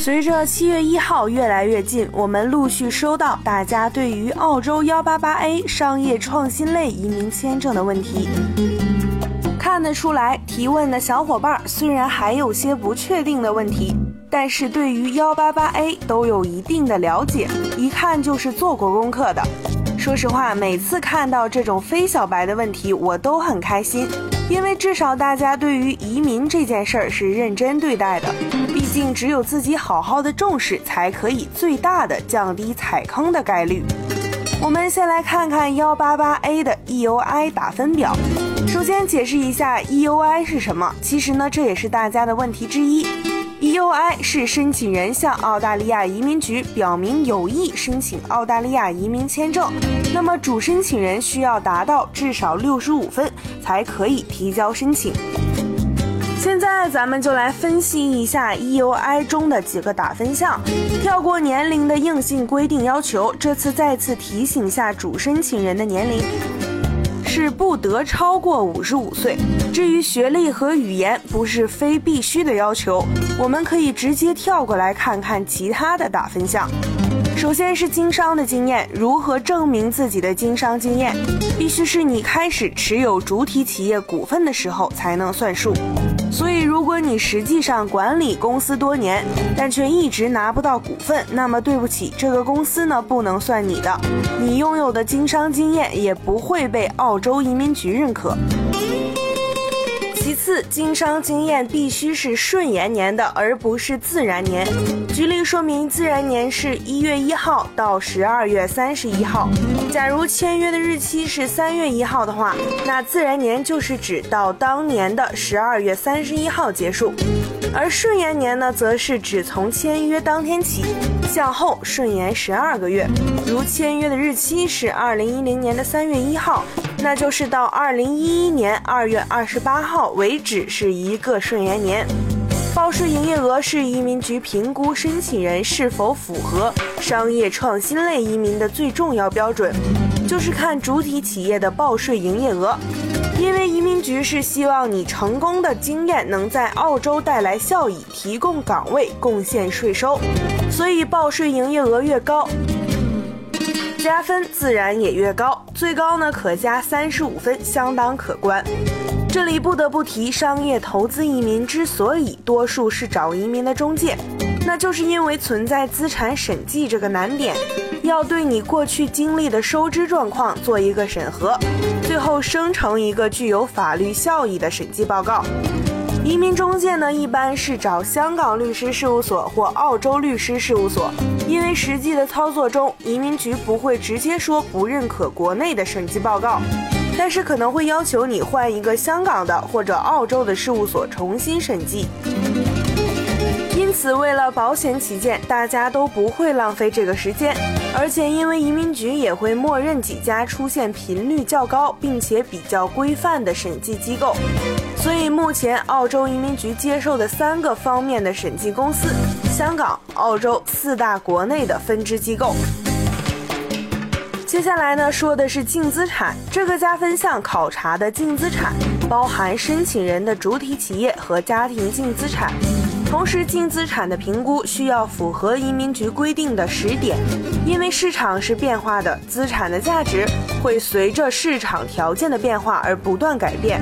随着七月一号越来越近，我们陆续收到大家对于澳洲幺八八 A 商业创新类移民签证的问题。看得出来，提问的小伙伴虽然还有些不确定的问题，但是对于幺八八 A 都有一定的了解，一看就是做过功课的。说实话，每次看到这种非小白的问题，我都很开心，因为至少大家对于移民这件事儿是认真对待的。毕竟，只有自己好好的重视，才可以最大的降低踩坑的概率。我们先来看看幺八八 A 的 EUI 打分表。首先解释一下 EUI 是什么，其实呢，这也是大家的问题之一。EUI 是申请人向澳大利亚移民局表明有意申请澳大利亚移民签证，那么主申请人需要达到至少六十五分才可以提交申请。现在咱们就来分析一下 EUI 中的几个打分项，跳过年龄的硬性规定要求，这次再次提醒下主申请人的年龄。是不得超过五十五岁。至于学历和语言，不是非必须的要求。我们可以直接跳过来看看其他的打分项。首先是经商的经验，如何证明自己的经商经验？必须是你开始持有主体企业股份的时候才能算数。所以，如果你实际上管理公司多年，但却一直拿不到股份，那么对不起，这个公司呢不能算你的，你拥有的经商经验也不会被澳洲移民局认可。其次，经商经验必须是顺延年的，而不是自然年。举例说明，自然年是一月一号到十二月三十一号。假如签约的日期是三月一号的话，那自然年就是指到当年的十二月三十一号结束。而顺延年呢，则是指从签约当天起向后顺延十二个月。如签约的日期是二零一零年的三月一号。那就是到二零一一年二月二十八号为止是一个顺延年。报税营业额是移民局评估申请人是否符合商业创新类移民的最重要标准，就是看主体企业的报税营业额。因为移民局是希望你成功的经验能在澳洲带来效益，提供岗位，贡献税收，所以报税营业额越高。加分自然也越高，最高呢可加三十五分，相当可观。这里不得不提，商业投资移民之所以多数是找移民的中介，那就是因为存在资产审计这个难点，要对你过去经历的收支状况做一个审核，最后生成一个具有法律效益的审计报告。移民中介呢，一般是找香港律师事务所或澳洲律师事务所，因为实际的操作中，移民局不会直接说不认可国内的审计报告，但是可能会要求你换一个香港的或者澳洲的事务所重新审计。因此，为了保险起见，大家都不会浪费这个时间。而且，因为移民局也会默认几家出现频率较高并且比较规范的审计机构，所以目前澳洲移民局接受的三个方面的审计公司，香港、澳洲四大国内的分支机构。接下来呢，说的是净资产这个加分项，考察的净资产包含申请人的主体企业和家庭净资产。同时，净资产的评估需要符合移民局规定的十点，因为市场是变化的，资产的价值会随着市场条件的变化而不断改变。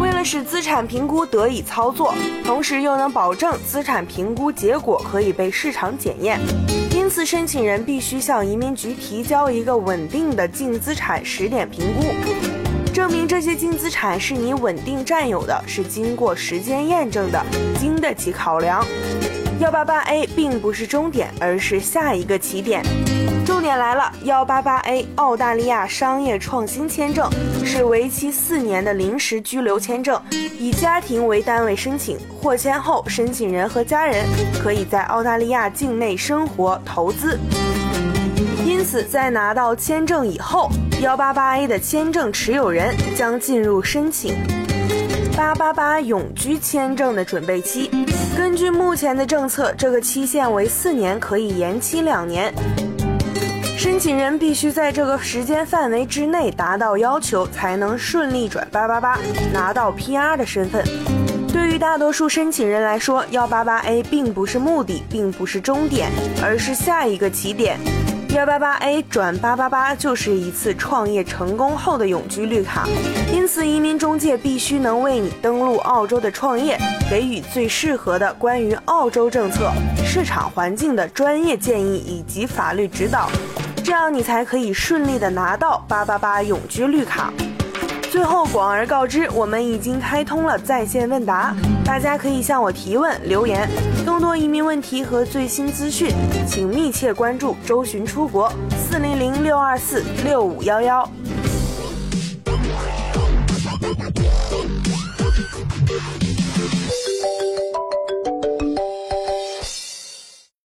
为了使资产评估得以操作，同时又能保证资产评估结果可以被市场检验，因此申请人必须向移民局提交一个稳定的净资产十点评估。证明这些净资产是你稳定占有的，是经过时间验证的，经得起考量。幺八八 A 并不是终点，而是下一个起点。重点来了，幺八八 A 澳大利亚商业创新签证是为期四年的临时居留签证，以家庭为单位申请，获签后申请人和家人可以在澳大利亚境内生活、投资。因此，在拿到签证以后，幺八八 A 的签证持有人将进入申请八八八永居签证的准备期。根据目前的政策，这个期限为四年，可以延期两年。申请人必须在这个时间范围之内达到要求，才能顺利转八八八，拿到 PR 的身份。对于大多数申请人来说，幺八八 A 并不是目的，并不是终点，而是下一个起点。幺八八 A 转八八八就是一次创业成功后的永居绿卡，因此移民中介必须能为你登陆澳洲的创业给予最适合的关于澳洲政策、市场环境的专业建议以及法律指导，这样你才可以顺利的拿到八八八永居绿卡。最后广而告之，我们已经开通了在线问答，大家可以向我提问留言。更多移民问题和最新资讯，请密切关注周寻出国四零零六二四六五幺幺。